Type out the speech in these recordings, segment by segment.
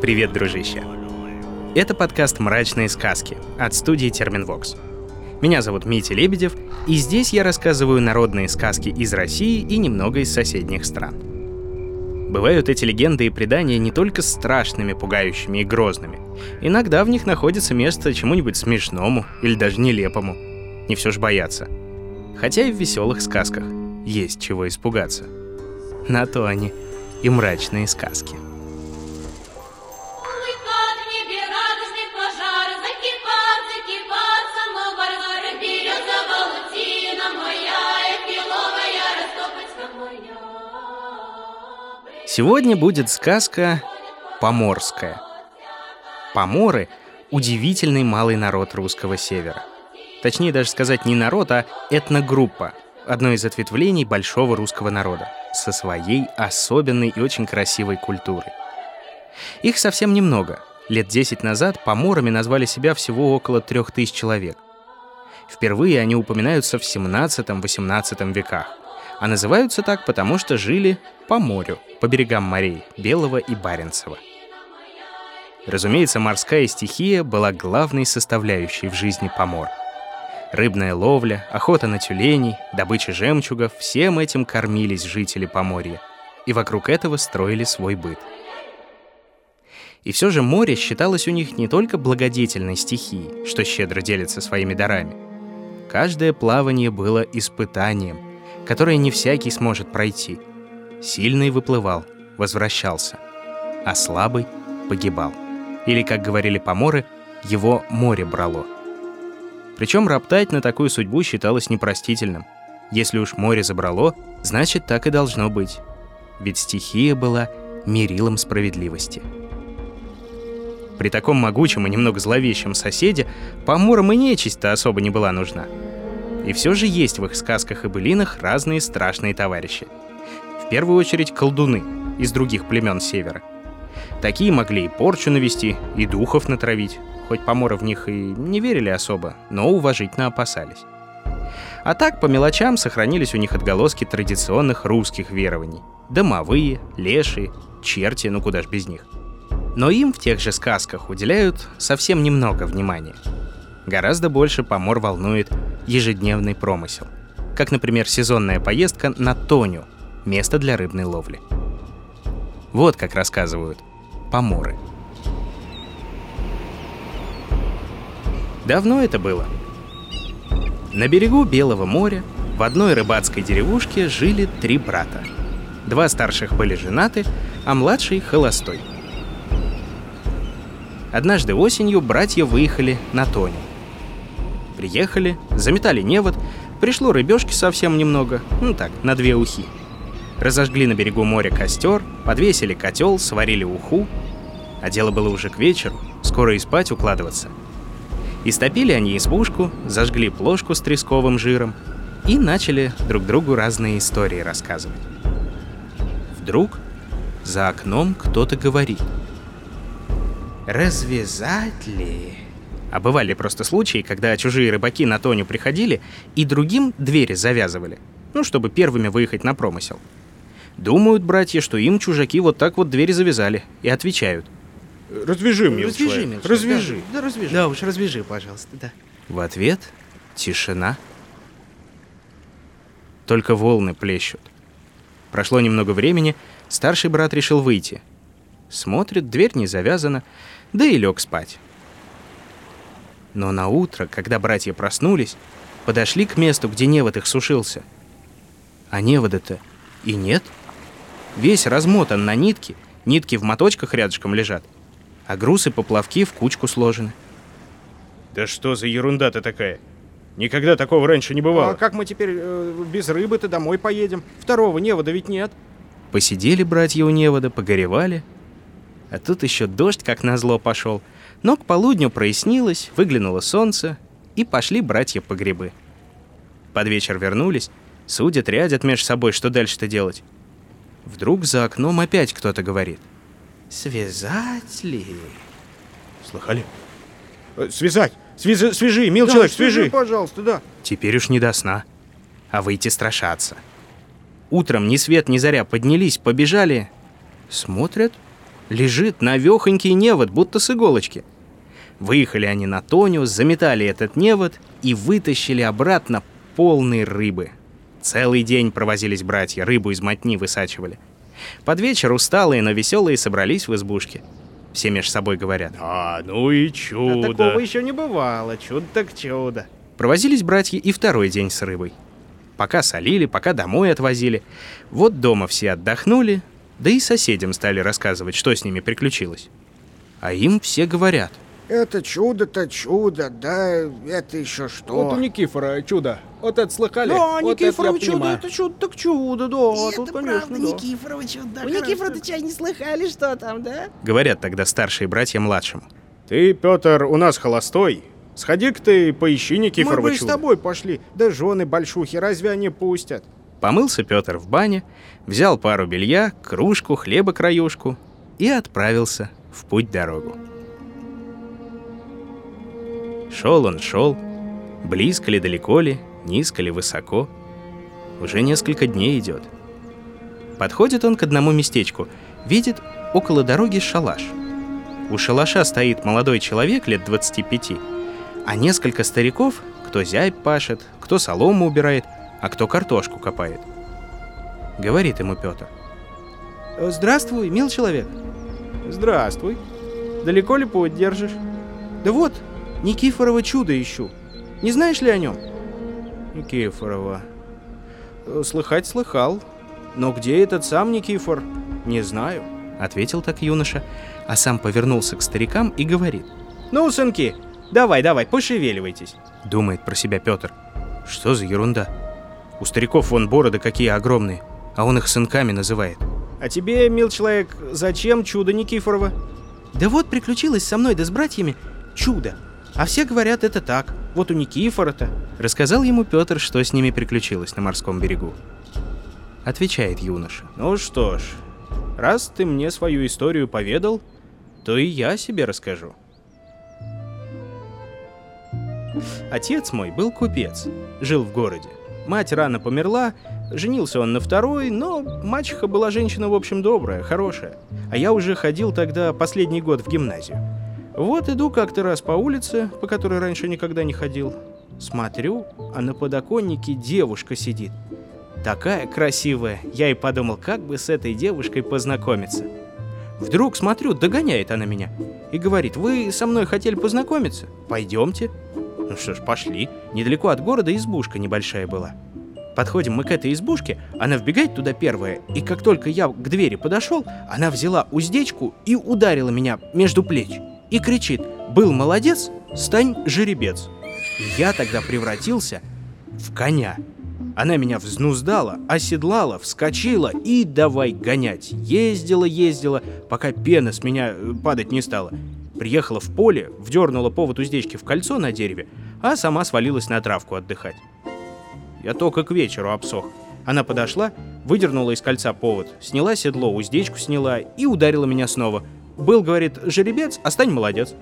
Привет, дружище! Это подкаст «Мрачные сказки» от студии Терминвокс. Меня зовут Митя Лебедев, и здесь я рассказываю народные сказки из России и немного из соседних стран. Бывают эти легенды и предания не только страшными, пугающими и грозными. Иногда в них находится место чему-нибудь смешному или даже нелепому. Не все ж бояться. Хотя и в веселых сказках есть чего испугаться. На то они и мрачные сказки. Сегодня будет сказка «Поморская». Поморы — удивительный малый народ русского севера. Точнее даже сказать не народ, а этногруппа, одно из ответвлений большого русского народа, со своей особенной и очень красивой культурой. Их совсем немного. Лет 10 назад поморами назвали себя всего около трех тысяч человек. Впервые они упоминаются в 17-18 веках — а называются так, потому что жили по морю, по берегам морей Белого и Баренцева. Разумеется, морская стихия была главной составляющей в жизни помор. Рыбная ловля, охота на тюленей, добыча жемчугов — всем этим кормились жители Поморья, и вокруг этого строили свой быт. И все же море считалось у них не только благодетельной стихией, что щедро делится своими дарами. Каждое плавание было испытанием, которое не всякий сможет пройти. Сильный выплывал, возвращался, а слабый погибал. Или, как говорили поморы, его море брало. Причем роптать на такую судьбу считалось непростительным. Если уж море забрало, значит, так и должно быть. Ведь стихия была мерилом справедливости. При таком могучем и немного зловещем соседе поморам и нечисть-то особо не была нужна. И все же есть в их сказках и былинах разные страшные товарищи. В первую очередь колдуны из других племен севера. Такие могли и порчу навести, и духов натравить, хоть поморы в них и не верили особо, но уважительно опасались. А так, по мелочам сохранились у них отголоски традиционных русских верований. Домовые, лешие, черти, ну куда ж без них. Но им в тех же сказках уделяют совсем немного внимания. Гораздо больше помор волнует ежедневный промысел. Как, например, сезонная поездка на Тоню, место для рыбной ловли. Вот как рассказывают поморы. Давно это было. На берегу Белого моря в одной рыбацкой деревушке жили три брата. Два старших были женаты, а младший — холостой. Однажды осенью братья выехали на Тоню. Приехали, заметали невод, пришло рыбешки совсем немного, ну так, на две ухи. Разожгли на берегу моря костер, подвесили котел, сварили уху. А дело было уже к вечеру, скоро и спать укладываться. Истопили они избушку, зажгли плошку с тресковым жиром и начали друг другу разные истории рассказывать. Вдруг за окном кто-то говорит. «Развязать ли?» А бывали просто случаи, когда чужие рыбаки на Тоню приходили и другим двери завязывали, ну, чтобы первыми выехать на промысел. Думают братья, что им чужаки вот так вот двери завязали, и отвечают. Развяжи, мил развяжи, человек, мил развяжи. Да, да, развяжи. Да уж, развяжи, пожалуйста, да. В ответ тишина. Только волны плещут. Прошло немного времени, старший брат решил выйти. Смотрит, дверь не завязана, да и лег спать. Но на утро, когда братья проснулись, подошли к месту, где невод их сушился. А невода-то и нет. Весь размотан на нитки, нитки в моточках рядышком лежат, а груз и поплавки в кучку сложены. Да что за ерунда-то такая? Никогда такого раньше не бывало. А как мы теперь э, без рыбы-то домой поедем? Второго невода ведь нет. Посидели братья у невода, погоревали. А тут еще дождь, как назло, пошел — но к полудню прояснилось, выглянуло солнце, и пошли братья по грибы. Под вечер вернулись, судят, рядят между собой, что дальше-то делать. Вдруг за окном опять кто-то говорит. «Связать ли?» Слыхали? Э, связать! Свяжи, свяжи мил да, человек, свяжи. свяжи! пожалуйста, да. Теперь уж не до сна, а выйти страшаться. Утром ни свет, ни заря поднялись, побежали. Смотрят, Лежит навехонький невод, будто с иголочки. Выехали они на Тоню, заметали этот невод и вытащили обратно полные рыбы. Целый день провозились братья, рыбу из мотни высачивали. Под вечер усталые, но веселые собрались в избушке. Все между собой говорят. А, ну и чудо. А такого еще не бывало. Чудо так чудо. Провозились братья и второй день с рыбой. Пока солили, пока домой отвозили. Вот дома все отдохнули, да и соседям стали рассказывать, что с ними приключилось. А им все говорят. Это чудо-то чудо, да это еще что? Вот у Никифора чудо. Вот это слыхали? Да, вот Никифорова это чудо, понимаю. это чудо так чудо, да, И тут, это конечно, правда, да. Никифорова чудо. Да, У Никифора-то чай не слыхали, что там, да? Говорят тогда старшие братья младшему. Ты, Петр, у нас холостой. Сходи-ка ты поищи Мы Никифорова бы и с чудо. тобой пошли, да жены большухи, разве они пустят? Помылся Петр в бане, взял пару белья, кружку, хлеба-краюшку и отправился в путь-дорогу. Шел он, шел, близко ли, далеко ли, низко ли, высоко. Уже несколько дней идет. Подходит он к одному местечку, видит около дороги шалаш. У шалаша стоит молодой человек лет 25, а несколько стариков, кто зябь пашет, кто солому убирает, а кто картошку копает. Говорит ему Петр. Здравствуй, мил человек. Здравствуй. Далеко ли путь держишь? Да вот, Никифорова чудо ищу. Не знаешь ли о нем? Никифорова. Слыхать слыхал. Но где этот сам Никифор? Не знаю. Ответил так юноша, а сам повернулся к старикам и говорит. Ну, сынки, давай, давай, пошевеливайтесь. Думает про себя Петр. Что за ерунда? У стариков вон бороды какие огромные, а он их сынками называет. А тебе, мил человек, зачем чудо Никифорова? Да вот приключилось со мной да с братьями чудо. А все говорят это так. Вот у Никифора-то. Рассказал ему Петр, что с ними приключилось на морском берегу. Отвечает юноша. Ну что ж, раз ты мне свою историю поведал, то и я себе расскажу. Отец мой был купец, жил в городе. Мать рано померла, женился он на второй, но мачеха была женщина, в общем, добрая, хорошая. А я уже ходил тогда последний год в гимназию. Вот иду как-то раз по улице, по которой раньше никогда не ходил. Смотрю, а на подоконнике девушка сидит. Такая красивая, я и подумал, как бы с этой девушкой познакомиться. Вдруг, смотрю, догоняет она меня и говорит, вы со мной хотели познакомиться? Пойдемте. Ну что ж, пошли. Недалеко от города избушка небольшая была. Подходим мы к этой избушке, она вбегает туда первая, и как только я к двери подошел, она взяла уздечку и ударила меня между плеч. И кричит, был молодец, стань жеребец. И я тогда превратился в коня. Она меня взнуздала, оседлала, вскочила и давай гонять. Ездила, ездила, пока пена с меня э, падать не стала. Приехала в поле, вдернула повод уздечки в кольцо на дереве, а сама свалилась на травку отдыхать. Я только к вечеру обсох. Она подошла, выдернула из кольца повод, сняла седло, уздечку сняла и ударила меня снова. Был, говорит, жеребец, а стань молодец.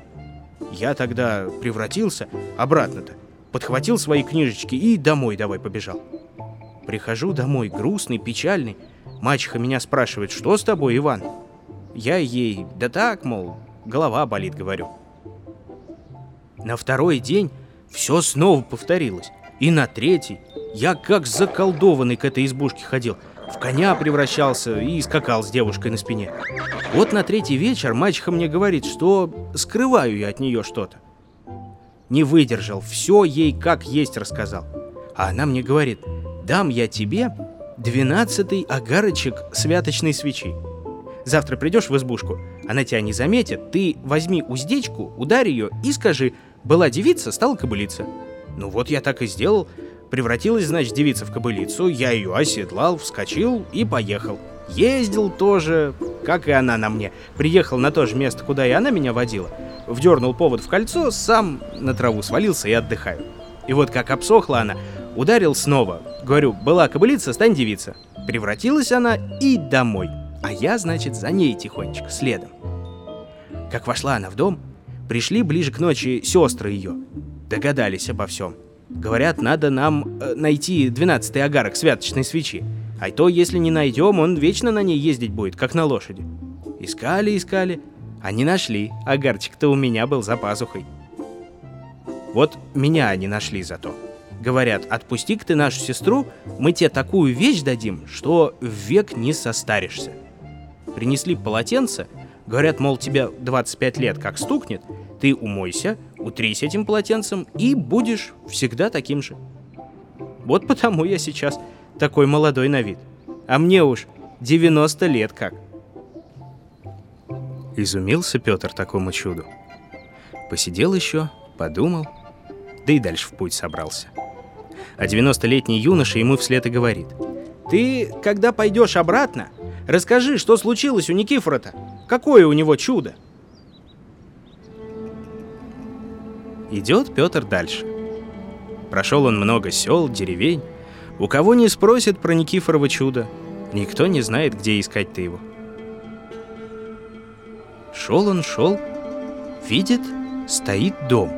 Я тогда превратился обратно-то, подхватил свои книжечки и домой давай побежал. Прихожу домой, грустный, печальный. Мачеха меня спрашивает, что с тобой, Иван? Я ей, да так, мол, голова болит, говорю. На второй день все снова повторилось. И на третий я как заколдованный к этой избушке ходил. В коня превращался и скакал с девушкой на спине. Вот на третий вечер мачеха мне говорит, что скрываю я от нее что-то. Не выдержал, все ей как есть рассказал. А она мне говорит, дам я тебе двенадцатый агарочек святочной свечи. Завтра придешь в избушку, она тебя не заметит, ты возьми уздечку, ударь ее и скажи, была девица, стала кобылица. Ну вот я так и сделал. Превратилась, значит, девица в кобылицу, я ее оседлал, вскочил и поехал. Ездил тоже, как и она на мне. Приехал на то же место, куда и она меня водила. Вдернул повод в кольцо, сам на траву свалился и отдыхаю. И вот как обсохла она, ударил снова. Говорю, была кобылица, стань девица. Превратилась она и домой. А я, значит, за ней тихонечко, следом. Как вошла она в дом, пришли ближе к ночи сестры ее. Догадались обо всем. Говорят, надо нам э, найти двенадцатый агарок святочной свечи. А то, если не найдем, он вечно на ней ездить будет, как на лошади. Искали, искали, а не нашли. Агарчик-то у меня был за пазухой. Вот меня они нашли зато. Говорят, отпусти-ка ты нашу сестру, мы тебе такую вещь дадим, что век не состаришься. Принесли полотенце, говорят, мол, тебе 25 лет как стукнет, ты умойся, утрись этим полотенцем и будешь всегда таким же. Вот потому я сейчас такой молодой на вид. А мне уж 90 лет как. Изумился Петр такому чуду. Посидел еще, подумал, да и дальше в путь собрался. А 90-летний юноша ему вслед и говорит. «Ты, когда пойдешь обратно, расскажи, что случилось у Никифора-то? Какое у него чудо?» Идет Петр дальше. Прошел он много сел, деревень. У кого не спросит про Никифорово чудо, никто не знает, где искать-то его. Шел он, шел, видит, стоит дом.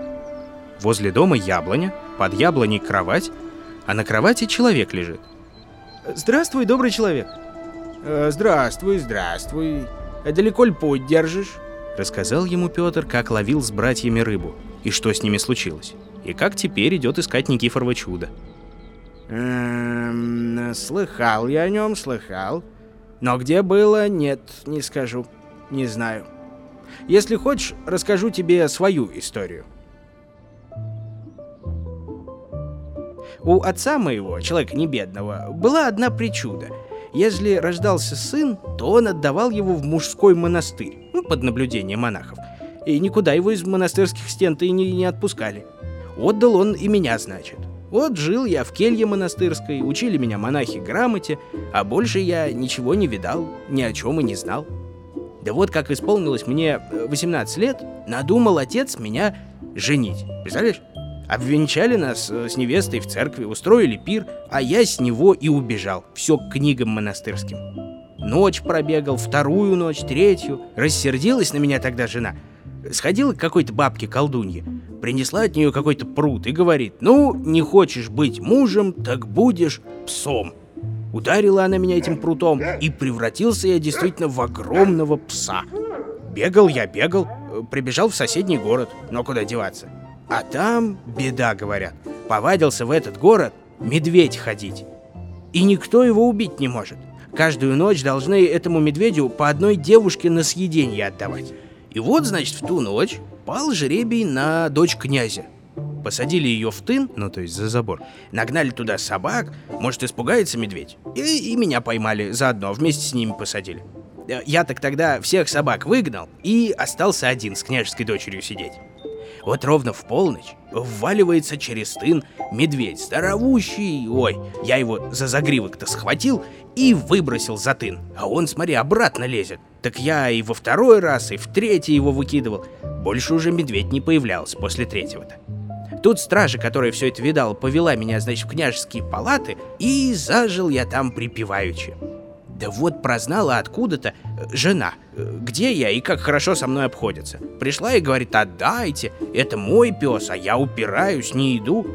Возле дома яблоня, под яблоней кровать, а на кровати человек лежит. «Здравствуй, добрый человек!» «Э, «Здравствуй, здравствуй. А далеко ли путь держишь?» Рассказал ему Петр, как ловил с братьями рыбу, и что с ними случилось, и как теперь идет искать Никифорова чудо. Эм, слыхал я о нем, слыхал. Но где было, нет, не скажу, не знаю. Если хочешь, расскажу тебе свою историю. У отца моего, человека не бедного, была одна причуда. Если рождался сын, то он отдавал его в мужской монастырь, ну, под наблюдение монахов. И никуда его из монастырских стен-то и не, не отпускали. Отдал он и меня, значит. Вот жил я в келье монастырской, учили меня монахи грамоте, а больше я ничего не видал, ни о чем и не знал. Да вот как исполнилось мне 18 лет, надумал отец меня женить. Представляешь? Обвенчали нас э, с невестой в церкви, устроили пир, а я с него и убежал. Все к книгам монастырским. Ночь пробегал, вторую ночь, третью. Рассердилась на меня тогда жена. Сходила к какой-то бабке колдунье, принесла от нее какой-то пруд и говорит, ну, не хочешь быть мужем, так будешь псом. Ударила она меня этим прутом, и превратился я действительно в огромного пса. Бегал я, бегал, э, прибежал в соседний город, но куда деваться? А там беда, говорят. Повадился в этот город медведь ходить. И никто его убить не может. Каждую ночь должны этому медведю по одной девушке на съедение отдавать. И вот, значит, в ту ночь пал жребий на дочь князя. Посадили ее в тын, ну то есть за забор. Нагнали туда собак, может испугается медведь. И, и меня поймали заодно, вместе с ними посадили. Э, я так тогда всех собак выгнал и остался один с княжеской дочерью сидеть. Вот ровно в полночь вваливается через тын медведь, здоровущий. Ой, я его за загривок-то схватил и выбросил за тын. А он, смотри, обратно лезет. Так я и во второй раз, и в третий его выкидывал. Больше уже медведь не появлялся после третьего-то. Тут стража, которая все это видала, повела меня, значит, в княжеские палаты, и зажил я там припеваючи. Да вот прознала откуда-то жена, где я и как хорошо со мной обходятся. Пришла и говорит, отдайте, это мой пес, а я упираюсь, не иду.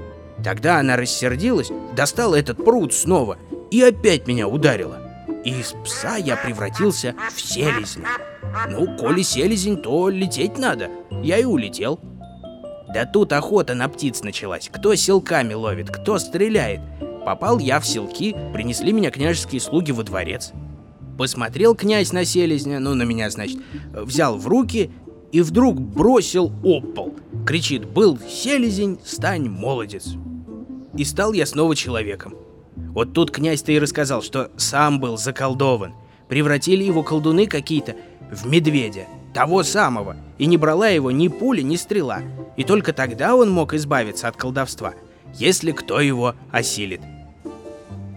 Тогда она рассердилась, достала этот пруд снова и опять меня ударила. И из пса я превратился в селезня. Ну, коли селезень, то лететь надо. Я и улетел. Да тут охота на птиц началась. Кто селками ловит, кто стреляет. Попал я в селки, принесли меня княжеские слуги во дворец. Посмотрел князь на селезня, ну на меня, значит, взял в руки и вдруг бросил об Кричит, был селезень, стань молодец. И стал я снова человеком. Вот тут князь-то и рассказал, что сам был заколдован. Превратили его колдуны какие-то в медведя, того самого, и не брала его ни пуля, ни стрела. И только тогда он мог избавиться от колдовства – если кто его осилит.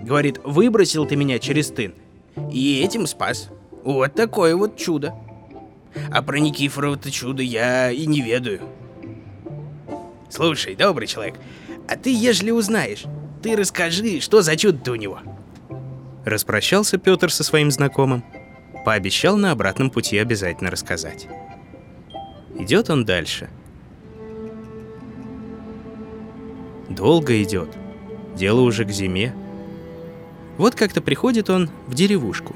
Говорит, выбросил ты меня через тын, и этим спас. Вот такое вот чудо. А про Никифорова-то чудо я и не ведаю. Слушай, добрый человек, а ты, ежели узнаешь, ты расскажи, что за чудо-то у него. Распрощался Петр со своим знакомым. Пообещал на обратном пути обязательно рассказать. Идет он дальше — Долго идет. Дело уже к зиме. Вот как-то приходит он в деревушку.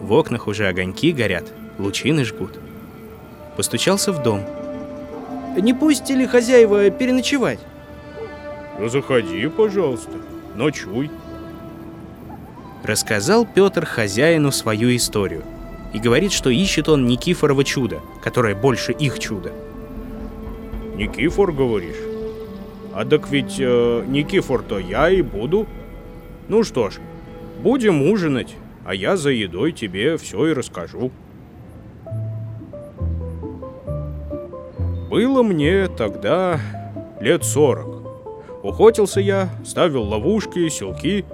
В окнах уже огоньки горят, лучины жгут. Постучался в дом. Не пустили хозяева переночевать? Ну, заходи, пожалуйста, ночуй. Рассказал Петр хозяину свою историю. И говорит, что ищет он Никифорова чудо, которое больше их чуда. Никифор, говоришь? А так ведь э, Никифор-то я и буду. Ну что ж, будем ужинать, а я за едой тебе все и расскажу. Было мне тогда лет сорок. Охотился я, ставил ловушки, селки,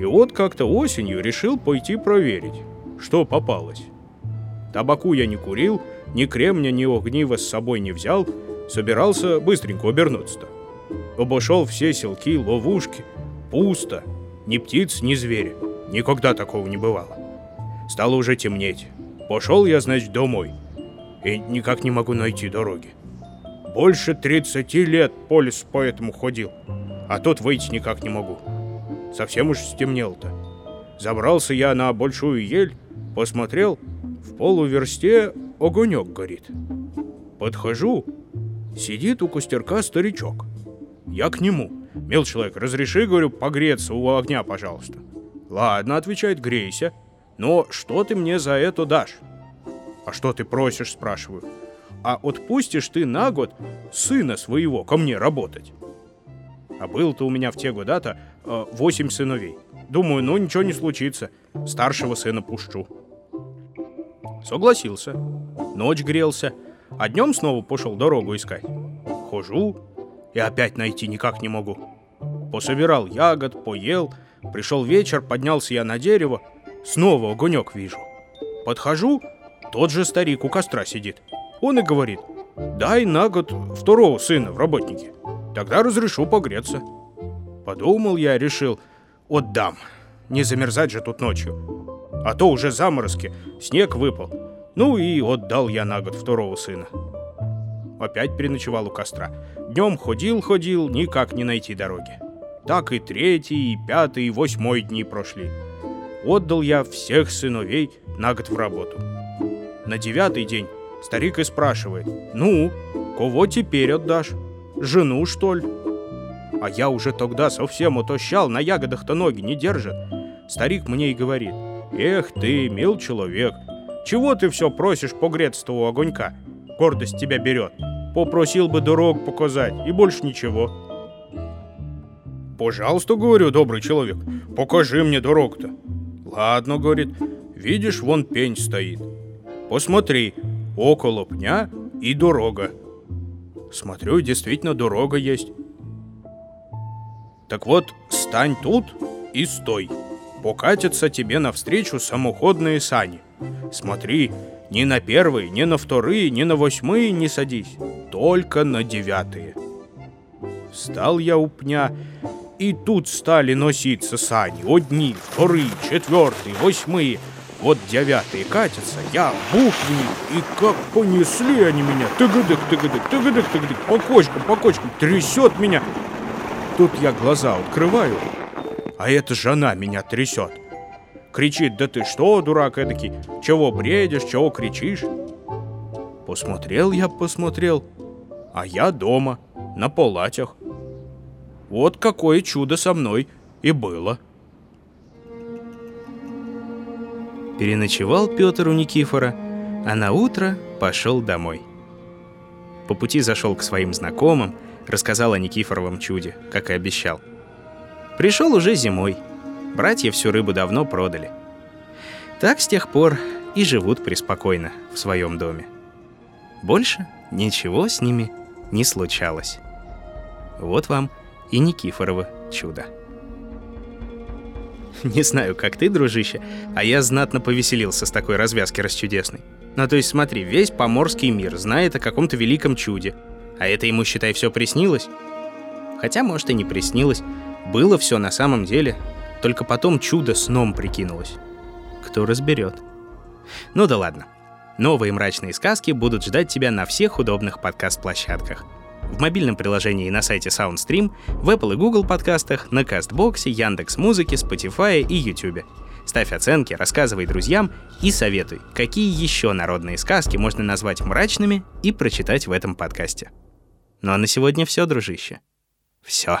и вот как-то осенью решил пойти проверить, что попалось. Табаку я не курил, ни кремня, ни огнива с собой не взял, собирался быстренько обернуться-то. Обошел все селки, ловушки, пусто, ни птиц, ни зверя. Никогда такого не бывало. Стало уже темнеть. Пошел я, значит, домой. И никак не могу найти дороги. Больше 30 лет по лесу по этому ходил. А тут выйти никак не могу. Совсем уж стемнело-то. Забрался я на большую ель, посмотрел, в полуверсте огонек горит. Подхожу, сидит у костерка старичок. Я к нему. Мил человек, разреши, говорю, погреться у огня, пожалуйста. Ладно, отвечает, грейся. Но что ты мне за это дашь? А что ты просишь, спрашиваю. А отпустишь ты на год сына своего ко мне работать? А был-то у меня в те года-то э, восемь сыновей. Думаю, ну ничего не случится. Старшего сына пущу. Согласился. Ночь грелся. А днем снова пошел дорогу искать. Хожу и опять найти никак не могу. Пособирал ягод, поел. Пришел вечер, поднялся я на дерево. Снова огонек вижу. Подхожу, тот же старик у костра сидит. Он и говорит, дай на год второго сына в работнике. Тогда разрешу погреться. Подумал я, решил, отдам. Не замерзать же тут ночью. А то уже заморозки, снег выпал. Ну и отдал я на год второго сына. Опять переночевал у костра. Днем ходил-ходил, никак не найти дороги. Так и третий, и пятый, и восьмой дни прошли. Отдал я всех сыновей на год в работу. На девятый день старик и спрашивает, «Ну, кого теперь отдашь? Жену, что ли?» А я уже тогда совсем утощал, на ягодах-то ноги не держат. Старик мне и говорит, «Эх ты, мил человек, чего ты все просишь погреться у огонька? Гордость тебя берет. Попросил бы дорог показать, и больше ничего». «Пожалуйста, — говорю, добрый человек, — покажи мне дорог-то». «Ладно, — говорит, — видишь, вон пень стоит. Посмотри, около пня и дорога». Смотрю, действительно, дорога есть. Так вот, стань тут и стой. Покатятся тебе навстречу самоходные сани. Смотри, ни на первые, ни на вторые, ни на восьмые не садись, только на девятые. Встал я у пня, и тут стали носиться сани. Одни, вторые, четвертые, восьмые. Вот девятые катятся, я бух в них, и как понесли они меня. Тыгадык, тыгадык, тыгадык, тыгадык, по кочкам, по кочкам, трясет меня. Тут я глаза открываю, а эта жена меня трясет. Кричит, да ты что, дурак эдакий, чего бредишь, чего кричишь? Посмотрел я, посмотрел, а я дома, на палатях. Вот какое чудо со мной и было. Переночевал Петр у Никифора, а на утро пошел домой. По пути зашел к своим знакомым, рассказал о Никифоровом чуде, как и обещал. Пришел уже зимой. Братья всю рыбу давно продали. Так с тех пор и живут преспокойно в своем доме. Больше ничего с ними не случалось. Вот вам и Никифорово чудо. Не знаю, как ты, дружище, а я знатно повеселился с такой развязки расчудесной. Ну, то есть смотри, весь поморский мир знает о каком-то великом чуде, а это ему, считай, все приснилось. Хотя, может, и не приснилось. Было все на самом деле, только потом чудо сном прикинулось. Кто разберет. Ну да ладно. Новые мрачные сказки будут ждать тебя на всех удобных подкаст-площадках – в мобильном приложении на сайте SoundStream, в Apple и Google подкастах, на Кастбоксе, Яндекс Музыке, Spotify и YouTube. Ставь оценки, рассказывай друзьям и советуй, какие еще народные сказки можно назвать мрачными и прочитать в этом подкасте. Ну а на сегодня все, дружище. Все.